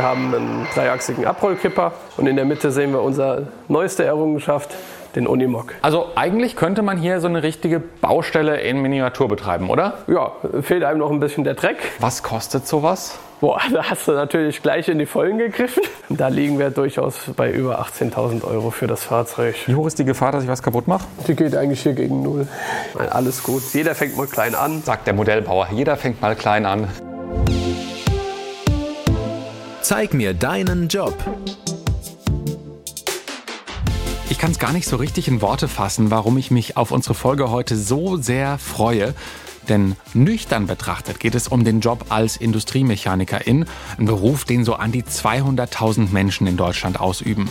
Wir haben einen dreiachsigen Abrollkipper und in der Mitte sehen wir unsere neueste Errungenschaft, den Unimog. Also eigentlich könnte man hier so eine richtige Baustelle in Miniatur betreiben, oder? Ja, fehlt einem noch ein bisschen der Dreck. Was kostet sowas? Boah, da hast du natürlich gleich in die Vollen gegriffen. Da liegen wir durchaus bei über 18.000 Euro für das Fahrzeug. Wie hoch ist die Gefahr, dass ich was kaputt mache? Die geht eigentlich hier gegen Null. Alles gut. Jeder fängt mal klein an. Sagt der Modellbauer. Jeder fängt mal klein an. Zeig mir deinen Job. Ich kann es gar nicht so richtig in Worte fassen, warum ich mich auf unsere Folge heute so sehr freue. Denn nüchtern betrachtet geht es um den Job als Industriemechanikerin, ein Beruf, den so an die 200.000 Menschen in Deutschland ausüben.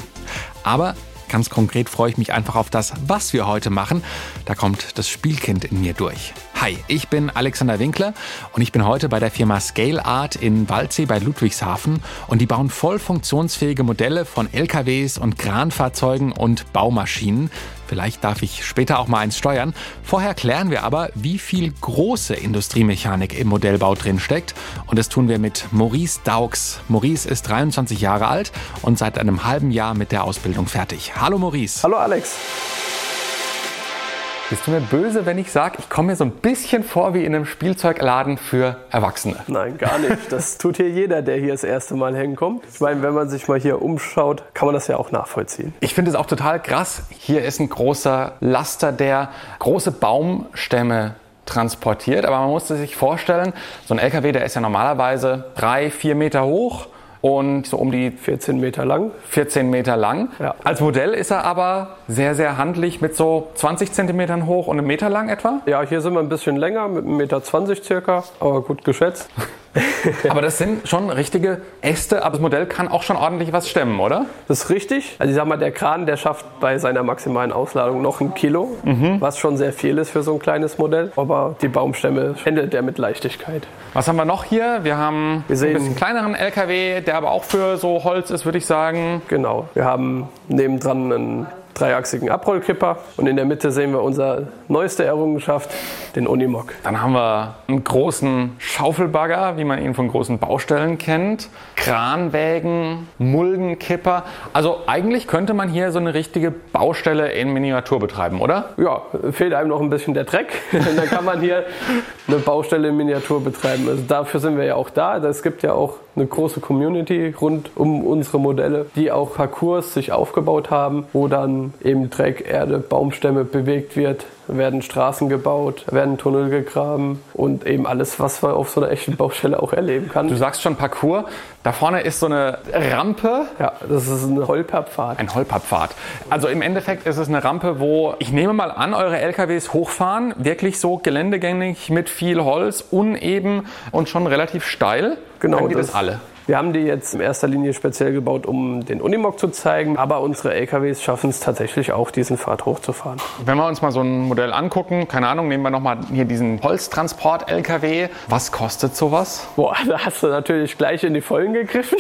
Aber Ganz konkret freue ich mich einfach auf das, was wir heute machen. Da kommt das Spielkind in mir durch. Hi, ich bin Alexander Winkler und ich bin heute bei der Firma Scale Art in Waldsee bei Ludwigshafen und die bauen voll funktionsfähige Modelle von LKWs und Kranfahrzeugen und Baumaschinen. Vielleicht darf ich später auch mal eins steuern. Vorher klären wir aber, wie viel große Industriemechanik im Modellbau drin steckt. Und das tun wir mit Maurice Daux. Maurice ist 23 Jahre alt und seit einem halben Jahr mit der Ausbildung fertig. Hallo Maurice. Hallo Alex. Bist du mir böse, wenn ich sage, ich komme mir so ein bisschen vor wie in einem Spielzeugladen für Erwachsene? Nein, gar nicht. Das tut hier jeder, der hier das erste Mal hinkommt. Ich meine, wenn man sich mal hier umschaut, kann man das ja auch nachvollziehen. Ich finde es auch total krass. Hier ist ein großer Laster, der große Baumstämme transportiert. Aber man musste sich vorstellen, so ein LKW, der ist ja normalerweise drei, vier Meter hoch und so um die 14 Meter lang. 14 Meter lang. Ja. Als Modell ist er aber sehr, sehr handlich mit so 20 Zentimetern hoch und einem Meter lang etwa? Ja, hier sind wir ein bisschen länger, mit einem Meter 20 circa, aber gut geschätzt. aber das sind schon richtige Äste, aber das Modell kann auch schon ordentlich was stemmen, oder? Das ist richtig. Also ich sag mal, der Kran, der schafft bei seiner maximalen Ausladung noch ein Kilo, mhm. was schon sehr viel ist für so ein kleines Modell. Aber die Baumstämme handelt er mit Leichtigkeit. Was haben wir noch hier? Wir haben wir sehen, ein bisschen kleineren LKW, der aber auch für so Holz ist, würde ich sagen. Genau. Wir haben nebendran einen dreiachsigen Abrollkipper und in der Mitte sehen wir unsere neueste Errungenschaft, den Unimog. Dann haben wir einen großen Schaufelbagger, wie man ihn von großen Baustellen kennt, Kranwägen, Muldenkipper. Also eigentlich könnte man hier so eine richtige Baustelle in Miniatur betreiben, oder? Ja, fehlt einem noch ein bisschen der Dreck. Dann kann man hier eine Baustelle in Miniatur betreiben. Also dafür sind wir ja auch da. Es gibt ja auch eine große Community rund um unsere Modelle, die auch Parcours sich aufgebaut haben, wo dann eben Dreck, Erde, Baumstämme bewegt wird, werden Straßen gebaut, werden Tunnel gegraben und eben alles, was man auf so einer echten Baustelle auch erleben kann. Du sagst schon Parcours. Da vorne ist so eine Rampe. Ja, das ist ein Holperpfad. Ein Holperpfad. Also im Endeffekt ist es eine Rampe, wo ich nehme mal an, eure LKWs hochfahren, wirklich so geländegängig mit viel Holz, uneben und schon relativ steil. Genau. Können die das, das alle? Wir haben die jetzt in erster Linie speziell gebaut, um den Unimog zu zeigen, aber unsere LKWs schaffen es tatsächlich auch, diesen Pfad hochzufahren. Wenn wir uns mal so ein Modell angucken, keine Ahnung, nehmen wir nochmal hier diesen Holztransport-LKW. Was kostet sowas? Boah, da hast du natürlich gleich in die Vollen gegriffen.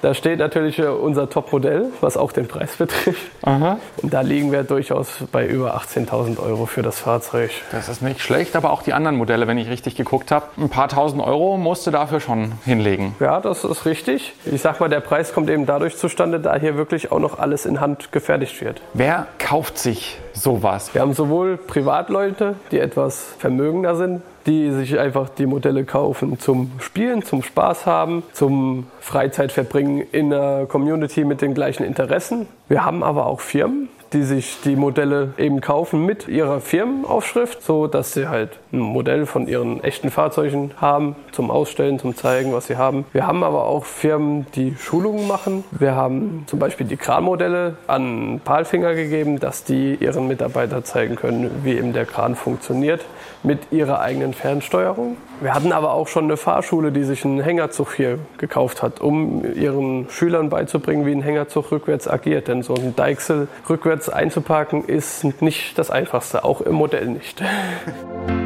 Da steht natürlich unser Top-Modell, was auch den Preis betrifft. Aha. Und da liegen wir durchaus bei über 18.000 Euro für das Fahrzeug. Das ist nicht schlecht, aber auch die anderen Modelle, wenn ich richtig geguckt habe, ein paar tausend Euro musst du dafür schon hinlegen. Ja, das ist richtig. Ich sag mal, der Preis kommt eben dadurch zustande, da hier wirklich auch noch alles in Hand gefertigt wird. Wer kauft sich sowas? Wir haben sowohl Privatleute, die etwas vermögender sind, die sich einfach die Modelle kaufen zum Spielen, zum Spaß haben, zum Freizeitverbringen in der Community mit den gleichen Interessen. Wir haben aber auch Firmen, die sich die Modelle eben kaufen mit ihrer Firmenaufschrift, so dass sie halt ein Modell von ihren echten Fahrzeugen haben zum Ausstellen, zum zeigen, was sie haben. Wir haben aber auch Firmen, die Schulungen machen. Wir haben zum Beispiel die Kranmodelle an Palfinger gegeben, dass die ihren Mitarbeitern zeigen können, wie eben der Kran funktioniert mit ihrer eigenen Fernsteuerung. Wir hatten aber auch schon eine Fahrschule, die sich einen Hängerzug hier gekauft hat, um ihren Schülern beizubringen, wie ein Hängerzug rückwärts agiert. Denn so ein Deichsel rückwärts einzuparken ist nicht das Einfachste, auch im Modell nicht.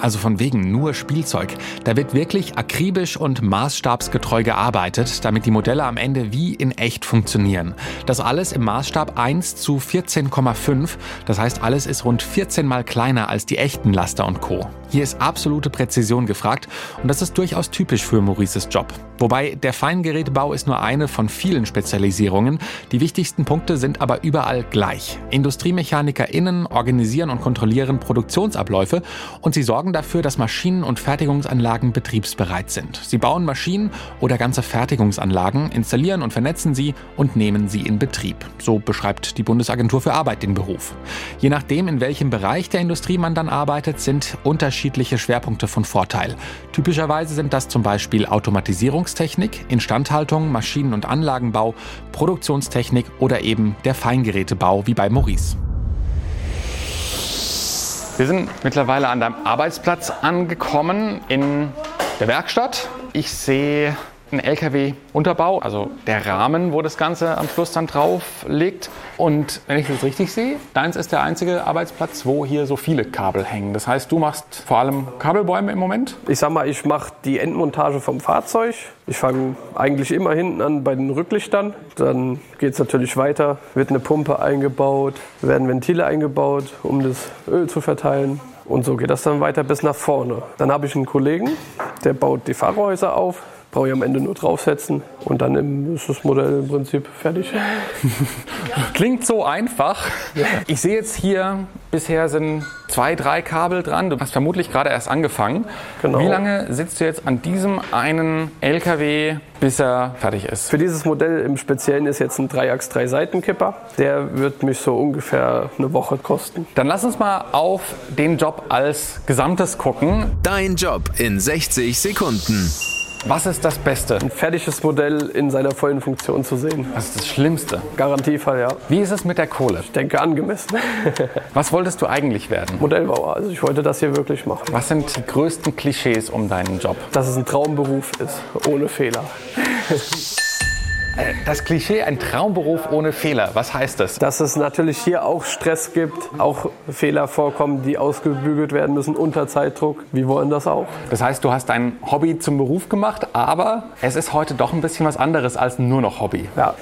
Also von wegen nur Spielzeug. Da wird wirklich akribisch und maßstabsgetreu gearbeitet, damit die Modelle am Ende wie in echt funktionieren. Das alles im Maßstab 1 zu 14,5. Das heißt, alles ist rund 14 mal kleiner als die echten Laster und Co. Hier ist absolute Präzision gefragt und das ist durchaus typisch für Maurices Job. Wobei der Feingerätebau ist nur eine von vielen Spezialisierungen. Die wichtigsten Punkte sind aber überall gleich. IndustriemechanikerInnen organisieren und kontrollieren Produktionsabläufe und sie sorgen dafür, dass Maschinen und Fertigungsanlagen betriebsbereit sind. Sie bauen Maschinen oder ganze Fertigungsanlagen, installieren und vernetzen sie und nehmen sie in Betrieb. So beschreibt die Bundesagentur für Arbeit den Beruf. Je nachdem, in welchem Bereich der Industrie man dann arbeitet, sind unterschiedliche Schwerpunkte von Vorteil. Typischerweise sind das zum Beispiel Automatisierungstechnik, Instandhaltung, Maschinen- und Anlagenbau, Produktionstechnik oder eben der Feingerätebau wie bei Maurice. Wir sind mittlerweile an deinem Arbeitsplatz angekommen in der Werkstatt. Ich sehe einen LKW-Unterbau, also der Rahmen, wo das Ganze am Schluss dann drauf liegt. Und wenn ich das richtig sehe, deins ist der einzige Arbeitsplatz, wo hier so viele Kabel hängen. Das heißt, du machst vor allem Kabelbäume im Moment? Ich sag mal, ich mache die Endmontage vom Fahrzeug. Ich fange eigentlich immer hinten an bei den Rücklichtern. Dann geht es natürlich weiter, wird eine Pumpe eingebaut, werden Ventile eingebaut, um das Öl zu verteilen. Und so geht das dann weiter bis nach vorne. Dann habe ich einen Kollegen, der baut die Fahrerhäuser auf brauche ich am Ende nur draufsetzen und dann ist das Modell im Prinzip fertig. Klingt so einfach. Ich sehe jetzt hier, bisher sind zwei, drei Kabel dran. Du hast vermutlich gerade erst angefangen. Genau. Wie lange sitzt du jetzt an diesem einen LKW, bis er fertig ist? Für dieses Modell im Speziellen ist jetzt ein Dreiachs drei Seitenkipper. Der wird mich so ungefähr eine Woche kosten. Dann lass uns mal auf den Job als Gesamtes gucken. Dein Job in 60 Sekunden. Was ist das Beste? Ein fertiges Modell in seiner vollen Funktion zu sehen. Was ist das Schlimmste? Garantiefall, ja. Wie ist es mit der Kohle? Ich denke angemessen. Was wolltest du eigentlich werden? Modellbauer. Also ich wollte das hier wirklich machen. Was sind die größten Klischees um deinen Job? Dass es ein Traumberuf ist, ohne Fehler. Das Klischee, ein Traumberuf ohne Fehler, was heißt das? Dass es natürlich hier auch Stress gibt, auch Fehler vorkommen, die ausgebügelt werden müssen unter Zeitdruck. Wir wollen das auch. Das heißt, du hast dein Hobby zum Beruf gemacht, aber es ist heute doch ein bisschen was anderes als nur noch Hobby. Ja,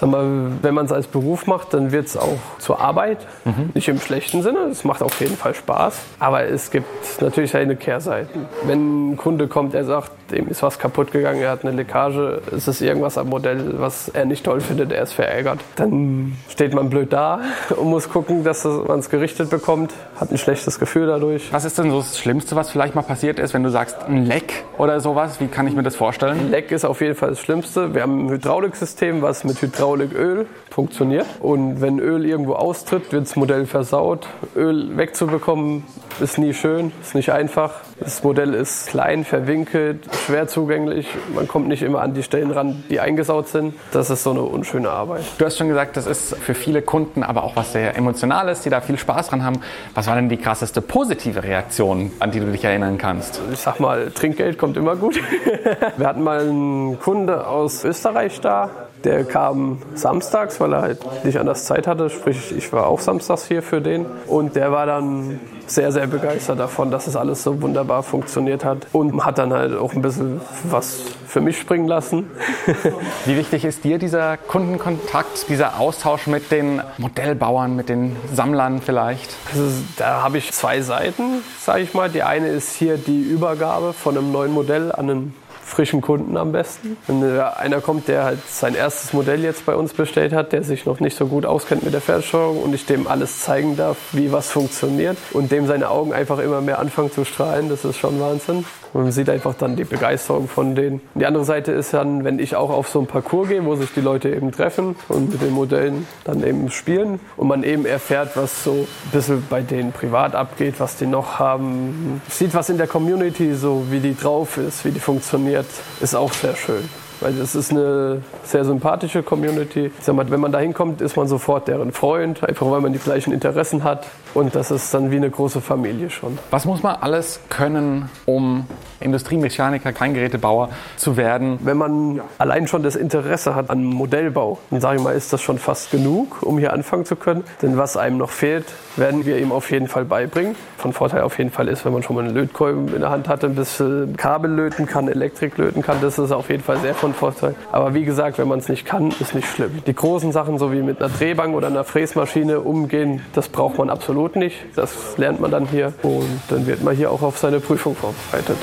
sag mal, wenn man es als Beruf macht, dann wird es auch zur Arbeit. Mhm. Nicht im schlechten Sinne, es macht auf jeden Fall Spaß. Aber es gibt natürlich seine Kehrseiten. Wenn ein Kunde kommt, der sagt, dem ist was kaputt gegangen, er hat eine Leckage, es ist irgendwas am Modell, was er nicht toll findet, er ist verärgert. Dann steht man blöd da und muss gucken, dass man es gerichtet bekommt, hat ein schlechtes Gefühl dadurch. Was ist denn so das Schlimmste, was vielleicht mal passiert ist, wenn du sagst, ein Leck oder sowas? Wie kann ich mir das vorstellen? Ein Leck ist auf jeden Fall das Schlimmste. Wir haben ein Hydrauliksystem, was mit Hydrauliköl funktioniert. Und wenn Öl irgendwo austritt, wird das Modell versaut. Öl wegzubekommen ist nie schön, ist nicht einfach. Das Modell ist klein, verwinkelt, schwer zugänglich. Man kommt nicht immer an die Stellen ran, die eingesaut sind. Das ist so eine unschöne Arbeit. Du hast schon gesagt, das ist für viele Kunden aber auch was sehr Emotionales, die da viel Spaß dran haben. Was war denn die krasseste positive Reaktion, an die du dich erinnern kannst? Ich sag mal, Trinkgeld kommt immer gut. Wir hatten mal einen Kunde aus Österreich da, der kam samstags, weil er halt nicht anders Zeit hatte. Sprich, ich war auch samstags hier für den. Und der war dann sehr, sehr begeistert davon, dass es alles so wunderbar funktioniert hat. Und hat dann halt auch ein bisschen was für mich springen lassen. Wie wichtig ist dir dieser Kundenkontakt, dieser Austausch mit den Modellbauern, mit den Sammlern vielleicht? Also, da habe ich zwei Seiten, sage ich mal. Die eine ist hier die Übergabe von einem neuen Modell an einen frischen Kunden am besten. Wenn einer kommt, der halt sein erstes Modell jetzt bei uns bestellt hat, der sich noch nicht so gut auskennt mit der Fertigsteuerung und ich dem alles zeigen darf, wie was funktioniert und dem seine Augen einfach immer mehr anfangen zu strahlen, das ist schon Wahnsinn. Man sieht einfach dann die Begeisterung von denen. Die andere Seite ist dann, wenn ich auch auf so einen Parcours gehe, wo sich die Leute eben treffen und mit den Modellen dann eben spielen und man eben erfährt, was so ein bisschen bei denen privat abgeht, was die noch haben. Sieht was in der Community so, wie die drauf ist, wie die funktioniert, ist auch sehr schön. Weil das ist eine sehr sympathische Community. Ich sag mal, wenn man da hinkommt, ist man sofort deren Freund, einfach weil man die gleichen Interessen hat und das ist dann wie eine große Familie schon. Was muss man alles können, um Industriemechaniker, Kleingerätebauer zu werden? Wenn man allein schon das Interesse hat an Modellbau, dann sage ich mal, ist das schon fast genug, um hier anfangen zu können. Denn was einem noch fehlt, werden wir ihm auf jeden Fall beibringen. Von Vorteil auf jeden Fall ist, wenn man schon mal einen Lötkolben in der Hand hat, ein bisschen Kabel löten kann, Elektrik löten kann, das ist auf jeden Fall sehr von Vorteil. Aber wie gesagt, wenn man es nicht kann, ist nicht schlimm. Die großen Sachen, so wie mit einer Drehbank oder einer Fräsmaschine umgehen, das braucht man absolut nicht. Das lernt man dann hier und dann wird man hier auch auf seine Prüfung vorbereitet.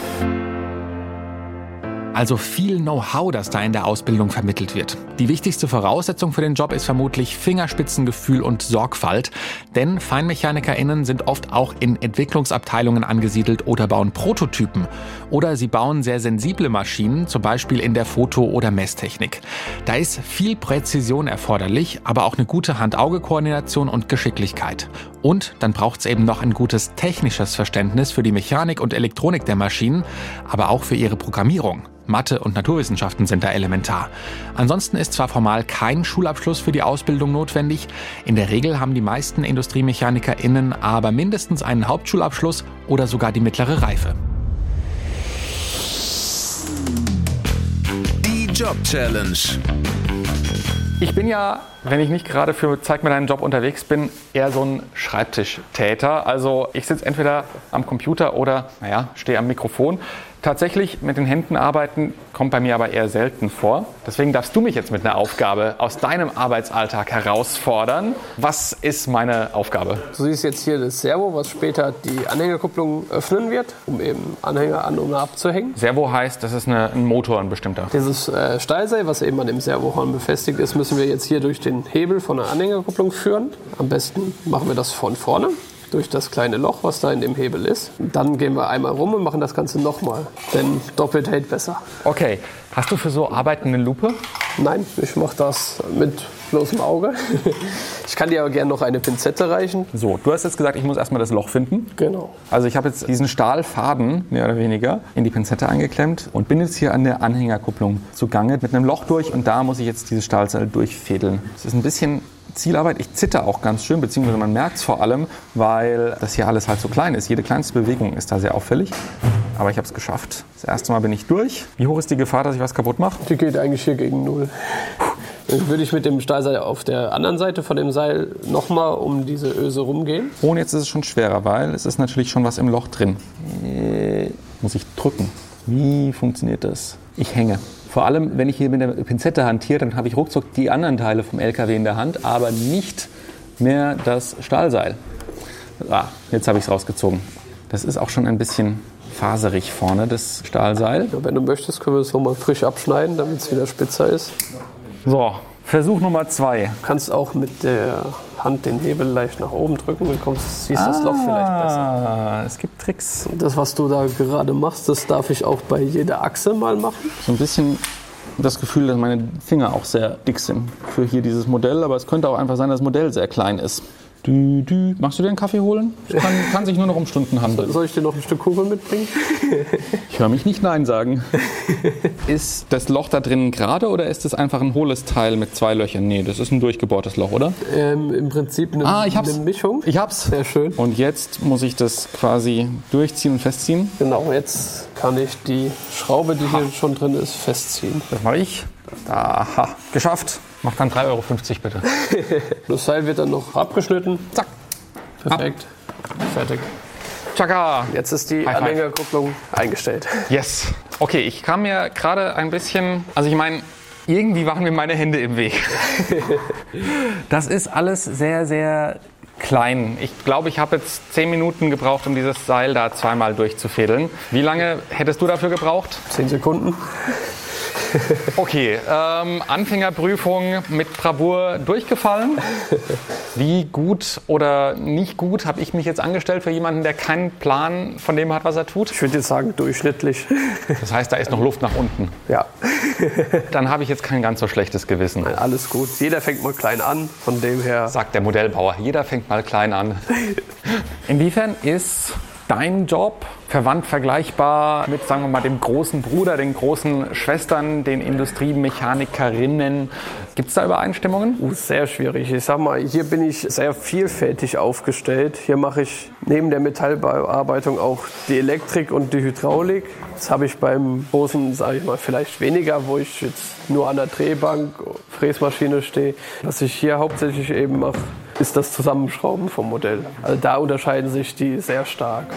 Also viel Know-how, das da in der Ausbildung vermittelt wird. Die wichtigste Voraussetzung für den Job ist vermutlich Fingerspitzengefühl und Sorgfalt, denn FeinmechanikerInnen sind oft auch in Entwicklungsabteilungen angesiedelt oder bauen Prototypen. Oder sie bauen sehr sensible Maschinen, zum Beispiel in der Foto- oder Messtechnik. Da ist viel Präzision erforderlich, aber auch eine gute Hand-Auge-Koordination und Geschicklichkeit. Und dann braucht es eben noch ein gutes technisches Verständnis für die Mechanik und Elektronik der Maschinen, aber auch für ihre Programmierung. Mathe und Naturwissenschaften sind da elementar. Ansonsten ist zwar formal kein Schulabschluss für die Ausbildung notwendig, in der Regel haben die meisten IndustriemechanikerInnen aber mindestens einen Hauptschulabschluss oder sogar die mittlere Reife. Die Job Challenge. Ich bin ja, wenn ich nicht gerade für Zeig mir deinen Job unterwegs bin, eher so ein Schreibtischtäter. Also ich sitze entweder am Computer oder, naja, stehe am Mikrofon. Tatsächlich mit den Händen arbeiten kommt bei mir aber eher selten vor. Deswegen darfst du mich jetzt mit einer Aufgabe aus deinem Arbeitsalltag herausfordern. Was ist meine Aufgabe? Du siehst jetzt hier das Servo, was später die Anhängerkupplung öffnen wird, um eben Anhänger an und abzuhängen. Servo heißt, das ist eine, ein Motor, ein bestimmter. Dieses äh, Stahlseil, was eben an dem Servohorn befestigt ist, müssen wir jetzt hier durch den Hebel von der Anhängerkupplung führen. Am besten machen wir das von vorne durch das kleine Loch, was da in dem Hebel ist. Dann gehen wir einmal rum und machen das Ganze nochmal, denn doppelt hält besser. Okay, hast du für so Arbeiten eine Lupe? Nein, ich mache das mit bloßem Auge. Ich kann dir aber gerne noch eine Pinzette reichen. So, du hast jetzt gesagt, ich muss erstmal das Loch finden. Genau. Also ich habe jetzt diesen Stahlfaden, mehr oder weniger, in die Pinzette eingeklemmt und bin jetzt hier an der Anhängerkupplung zugange mit einem Loch durch und da muss ich jetzt dieses Stahlseil durchfädeln. Es ist ein bisschen Zielarbeit. Ich zitter auch ganz schön, beziehungsweise man merkt es vor allem, weil das hier alles halt so klein ist. Jede kleinste Bewegung ist da sehr auffällig. Aber ich habe es geschafft. Das erste Mal bin ich durch. Wie hoch ist die Gefahr, dass ich was kaputt mache? Die geht eigentlich hier gegen Null. Dann würde ich mit dem Stahlseil auf der anderen Seite von dem Seil nochmal um diese Öse rumgehen. Und jetzt ist es schon schwerer, weil es ist natürlich schon was im Loch drin. Äh, Muss ich drücken. Wie funktioniert das? Ich hänge. Vor allem, wenn ich hier mit der Pinzette hantiere, dann habe ich ruckzuck die anderen Teile vom LKW in der Hand, aber nicht mehr das Stahlseil. Ah, jetzt habe ich es rausgezogen. Das ist auch schon ein bisschen faserig vorne, das Stahlseil. Ja, wenn du möchtest, können wir es nochmal frisch abschneiden, damit es wieder spitzer ist. So, Versuch Nummer zwei. Du kannst auch mit der Hand den Hebel leicht nach oben drücken und kommst, siehst das Loch vielleicht besser. Ah, es gibt Tricks. Das, was du da gerade machst, das darf ich auch bei jeder Achse mal machen. So ein bisschen das Gefühl, dass meine Finger auch sehr dick sind für hier dieses Modell, aber es könnte auch einfach sein, dass das Modell sehr klein ist. Dü, dü. Magst du dir einen Kaffee holen? Es kann, kann sich nur noch um Stunden handeln. Soll ich dir noch ein Stück Kugel mitbringen? Ich höre mich nicht Nein sagen. Ist das Loch da drinnen gerade oder ist es einfach ein hohles Teil mit zwei Löchern? Nee, das ist ein durchgebohrtes Loch, oder? Ähm, Im Prinzip eine, Ah, ich hab's. eine Mischung. Ich hab's. Sehr schön. Und jetzt muss ich das quasi durchziehen und festziehen. Genau, jetzt kann ich die Schraube, die hier schon drin ist, festziehen. Das mache ich. Aha, geschafft. Mach dann 3,50 Euro bitte. Das Seil wird dann noch abgeschnitten. Zack. Perfekt. Fertig. Tschakka. Jetzt ist die. Anhängerkupplung eingestellt. Yes. Okay, ich kam mir gerade ein bisschen, also ich meine, irgendwie waren mir meine Hände im Weg. Das ist alles sehr, sehr klein. Ich glaube, ich habe jetzt zehn Minuten gebraucht, um dieses Seil da zweimal durchzufädeln. Wie lange hättest du dafür gebraucht? Zehn Sekunden. Okay, ähm, Anfängerprüfung mit Bravour durchgefallen. Wie gut oder nicht gut habe ich mich jetzt angestellt für jemanden, der keinen Plan von dem hat, was er tut? Ich würde jetzt sagen, durchschnittlich. Das heißt, da ist noch Luft nach unten. Ja, Dann habe ich jetzt kein ganz so schlechtes Gewissen. alles gut. Jeder fängt mal klein an. Von dem her, Sagt der Modellbauer. Jeder fängt mal klein an. Inwiefern ist dein Job verwandt vergleichbar mit, sagen wir mal, dem großen Bruder, den großen Schwestern, den Industriemechanikerinnen? Gibt es da Übereinstimmungen? Uh, sehr schwierig. Ich sag mal, hier bin ich sehr vielfältig aufgestellt. Hier mache ich neben der Metallbearbeitung auch die Elektrik und die Hydraulik. Das habe ich beim großen, sage ich mal, vielleicht weniger, wo ich jetzt nur an der Drehbank, Fräsmaschine stehe. Was ich hier hauptsächlich eben mache, ist das Zusammenschrauben vom Modell. Also da unterscheiden sich die sehr stark.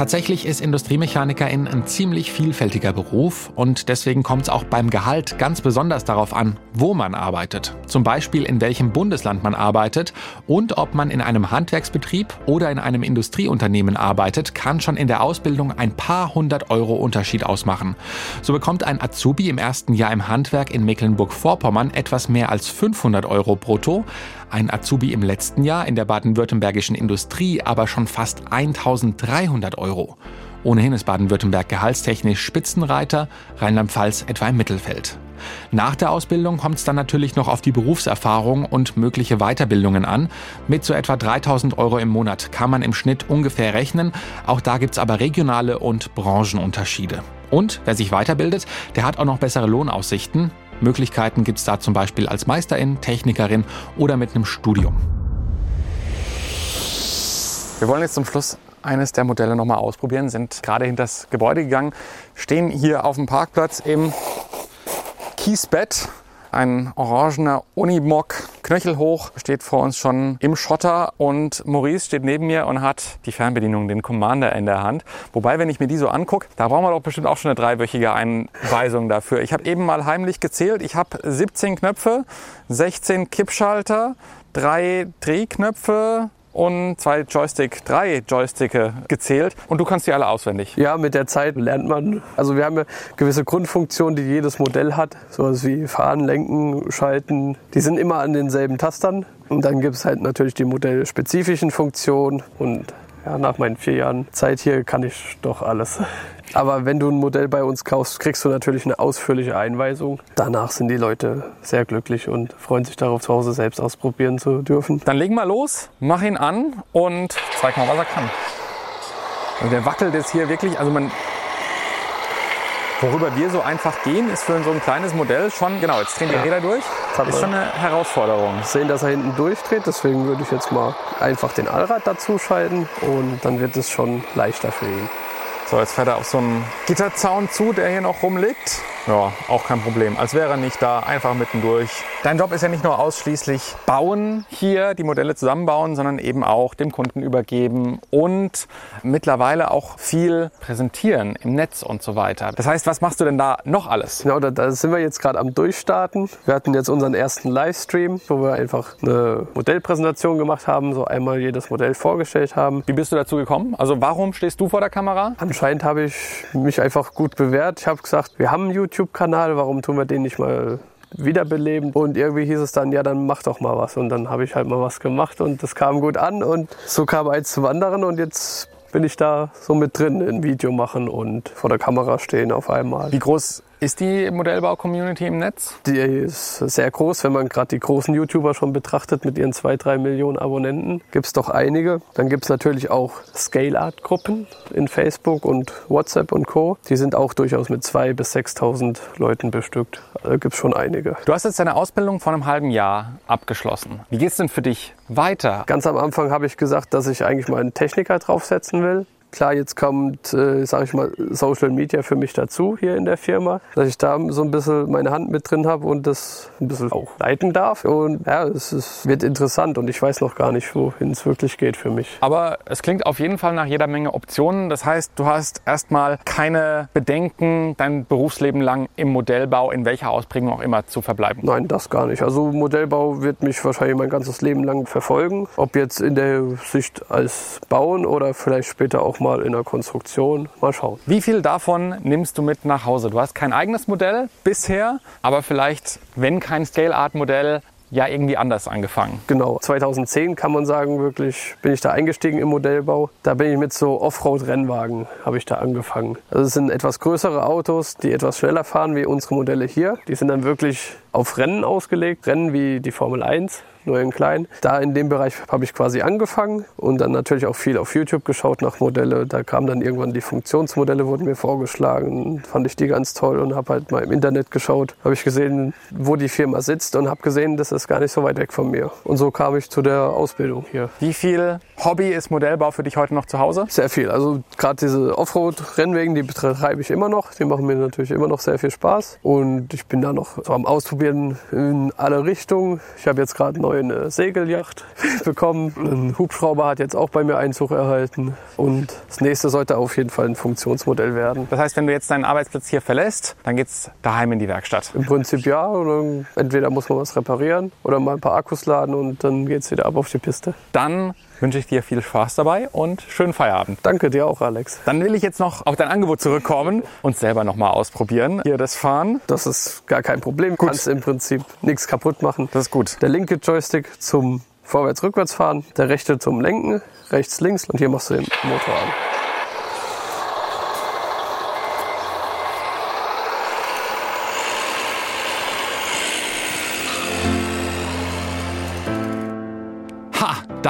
Tatsächlich ist Industriemechanikerin ein ziemlich vielfältiger Beruf und deswegen kommt es auch beim Gehalt ganz besonders darauf an, wo man arbeitet. Zum Beispiel in welchem Bundesland man arbeitet und ob man in einem Handwerksbetrieb oder in einem Industrieunternehmen arbeitet, kann schon in der Ausbildung ein paar hundert Euro Unterschied ausmachen. So bekommt ein Azubi im ersten Jahr im Handwerk in Mecklenburg-Vorpommern etwas mehr als 500 Euro brutto, ein Azubi im letzten Jahr in der baden-württembergischen Industrie aber schon fast 1300 Euro. Ohnehin ist Baden-Württemberg gehaltstechnisch Spitzenreiter, Rheinland-Pfalz etwa im Mittelfeld. Nach der Ausbildung kommt es dann natürlich noch auf die Berufserfahrung und mögliche Weiterbildungen an. Mit so etwa 3000 Euro im Monat kann man im Schnitt ungefähr rechnen. Auch da gibt es aber regionale und Branchenunterschiede. Und wer sich weiterbildet, der hat auch noch bessere Lohnaussichten. Möglichkeiten gibt es da zum Beispiel als Meisterin, Technikerin oder mit einem Studium. Wir wollen jetzt zum Schluss eines der Modelle nochmal ausprobieren, sind gerade hinter das Gebäude gegangen, stehen hier auf dem Parkplatz im Kiesbett ein orangener Unimog, knöchelhoch, steht vor uns schon im Schotter und Maurice steht neben mir und hat die Fernbedienung, den Commander in der Hand. Wobei, wenn ich mir die so angucke, da brauchen wir doch bestimmt auch schon eine dreiwöchige Einweisung dafür. Ich habe eben mal heimlich gezählt. Ich habe 17 Knöpfe, 16 Kippschalter, drei Drehknöpfe, und zwei Joystick, drei Joysticke gezählt und du kannst die alle auswendig. Ja, mit der Zeit lernt man. Also wir haben ja gewisse Grundfunktionen, die jedes Modell hat, sowas wie Fahren, Lenken, Schalten. Die sind immer an denselben Tastern. Und dann gibt es halt natürlich die modellspezifischen Funktionen und ja, nach meinen vier Jahren Zeit hier kann ich doch alles. Aber wenn du ein Modell bei uns kaufst, kriegst du natürlich eine ausführliche Einweisung. Danach sind die Leute sehr glücklich und freuen sich darauf, zu Hause selbst ausprobieren zu dürfen. Dann leg mal los, mach ihn an und zeig mal, was er kann. Also der wackelt jetzt hier wirklich, also man, worüber wir so einfach gehen, ist für so ein kleines Modell schon, genau, jetzt drehen die Räder durch. Das ist schon eine Herausforderung. Sehen, dass er hinten durchdreht, deswegen würde ich jetzt mal einfach den Allrad dazu schalten und dann wird es schon leichter für ihn. So, jetzt fährt er auf so einen Gitterzaun zu, der hier noch rumliegt. Ja, auch kein Problem. Als wäre er nicht da, einfach mittendurch. Dein Job ist ja nicht nur ausschließlich bauen hier, die Modelle zusammenbauen, sondern eben auch dem Kunden übergeben und mittlerweile auch viel präsentieren im Netz und so weiter. Das heißt, was machst du denn da noch alles? Genau, da, da sind wir jetzt gerade am Durchstarten. Wir hatten jetzt unseren ersten Livestream, wo wir einfach eine Modellpräsentation gemacht haben, so einmal jedes Modell vorgestellt haben. Wie bist du dazu gekommen? Also warum stehst du vor der Kamera? Anscheinend habe ich mich einfach gut bewährt. Ich habe gesagt, wir haben YouTube YouTube-Kanal, warum tun wir den nicht mal wiederbeleben? Und irgendwie hieß es dann, ja, dann mach doch mal was. Und dann habe ich halt mal was gemacht und das kam gut an und so kam eins zum anderen und jetzt bin ich da so mit drin, ein Video machen und vor der Kamera stehen auf einmal. Wie groß ist die Modellbau-Community im Netz? Die ist sehr groß, wenn man gerade die großen YouTuber schon betrachtet mit ihren zwei, drei Millionen Abonnenten. Gibt es doch einige. Dann gibt es natürlich auch Scale-Art-Gruppen in Facebook und WhatsApp und Co. Die sind auch durchaus mit 2.000 bis 6.000 Leuten bestückt. Da gibt es schon einige. Du hast jetzt deine Ausbildung vor einem halben Jahr abgeschlossen. Wie geht es denn für dich weiter? Ganz am Anfang habe ich gesagt, dass ich eigentlich mal einen Techniker draufsetzen will. Klar, jetzt kommt, äh, sage ich mal, Social Media für mich dazu hier in der Firma, dass ich da so ein bisschen meine Hand mit drin habe und das ein bisschen auch leiten darf. Und ja, es ist, wird interessant und ich weiß noch gar nicht, wohin es wirklich geht für mich. Aber es klingt auf jeden Fall nach jeder Menge Optionen. Das heißt, du hast erstmal keine Bedenken, dein Berufsleben lang im Modellbau, in welcher Ausprägung auch immer, zu verbleiben. Nein, das gar nicht. Also Modellbau wird mich wahrscheinlich mein ganzes Leben lang verfolgen. Ob jetzt in der Sicht als Bauen oder vielleicht später auch mal in der Konstruktion. Mal schauen. Wie viel davon nimmst du mit nach Hause? Du hast kein eigenes Modell bisher, aber vielleicht, wenn kein Scale-Art-Modell, ja irgendwie anders angefangen. Genau, 2010 kann man sagen, wirklich bin ich da eingestiegen im Modellbau. Da bin ich mit so Offroad-Rennwagen, habe ich da angefangen. Also es sind etwas größere Autos, die etwas schneller fahren wie unsere Modelle hier. Die sind dann wirklich auf Rennen ausgelegt. Rennen wie die Formel 1, nur in klein. Da in dem Bereich habe ich quasi angefangen und dann natürlich auch viel auf YouTube geschaut nach Modelle. Da kamen dann irgendwann die Funktionsmodelle, wurden mir vorgeschlagen. Fand ich die ganz toll und habe halt mal im Internet geschaut. Habe ich gesehen, wo die Firma sitzt und habe gesehen, das ist gar nicht so weit weg von mir. Und so kam ich zu der Ausbildung hier. Wie viel Hobby ist Modellbau für dich heute noch zu Hause? Sehr viel. Also gerade diese Offroad-Rennwegen, die betreibe ich immer noch. Die machen mir natürlich immer noch sehr viel Spaß. Und ich bin da noch so am Ausprobieren in alle Richtungen. Ich habe jetzt gerade neu eine Segelyacht bekommen. Ein Hubschrauber hat jetzt auch bei mir Einzug erhalten. Und das nächste sollte auf jeden Fall ein Funktionsmodell werden. Das heißt, wenn du jetzt deinen Arbeitsplatz hier verlässt, dann geht's daheim in die Werkstatt? Im Prinzip ja. Oder entweder muss man was reparieren oder mal ein paar Akkus laden und dann geht's wieder ab auf die Piste. Dann wünsche ich dir viel Spaß dabei und schönen Feierabend. Danke dir auch, Alex. Dann will ich jetzt noch auf dein Angebot zurückkommen und selber noch mal ausprobieren. Hier das Fahren. Das ist gar kein Problem. Du kannst im Prinzip nichts kaputt machen. Das ist gut. Der linke Joystick zum Vorwärts-Rückwärts fahren, der rechte zum Lenken, rechts, links und hier machst du den Motor an.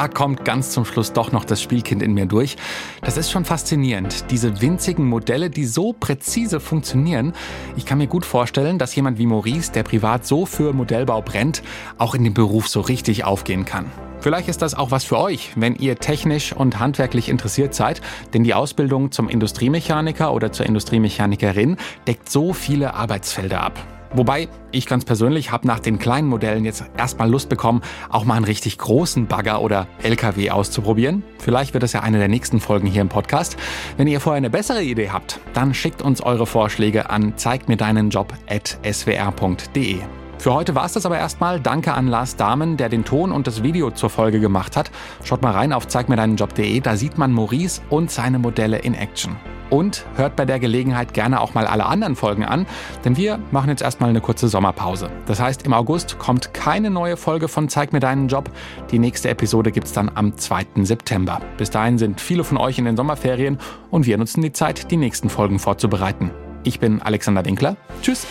Da kommt ganz zum Schluss doch noch das Spielkind in mir durch. Das ist schon faszinierend. Diese winzigen Modelle, die so präzise funktionieren. Ich kann mir gut vorstellen, dass jemand wie Maurice, der privat so für Modellbau brennt, auch in dem Beruf so richtig aufgehen kann. Vielleicht ist das auch was für euch, wenn ihr technisch und handwerklich interessiert seid, denn die Ausbildung zum Industriemechaniker oder zur Industriemechanikerin deckt so viele Arbeitsfelder ab. Wobei, ich ganz persönlich habe nach den kleinen Modellen jetzt erstmal Lust bekommen, auch mal einen richtig großen Bagger oder LKW auszuprobieren. Vielleicht wird das ja eine der nächsten Folgen hier im Podcast. Wenn ihr vorher eine bessere Idee habt, dann schickt uns eure Vorschläge an zeig mir deinen Job at swr.de. Für heute war es das aber erstmal. Danke an Lars Dahmen, der den Ton und das Video zur Folge gemacht hat. Schaut mal rein auf zeigmirdeinenjob.de, da sieht man Maurice und seine Modelle in Action. Und hört bei der Gelegenheit gerne auch mal alle anderen Folgen an, denn wir machen jetzt erstmal eine kurze Sommerpause. Das heißt, im August kommt keine neue Folge von Zeig mir deinen Job. Die nächste Episode gibt es dann am 2. September. Bis dahin sind viele von euch in den Sommerferien und wir nutzen die Zeit, die nächsten Folgen vorzubereiten. Ich bin Alexander Winkler. Tschüss.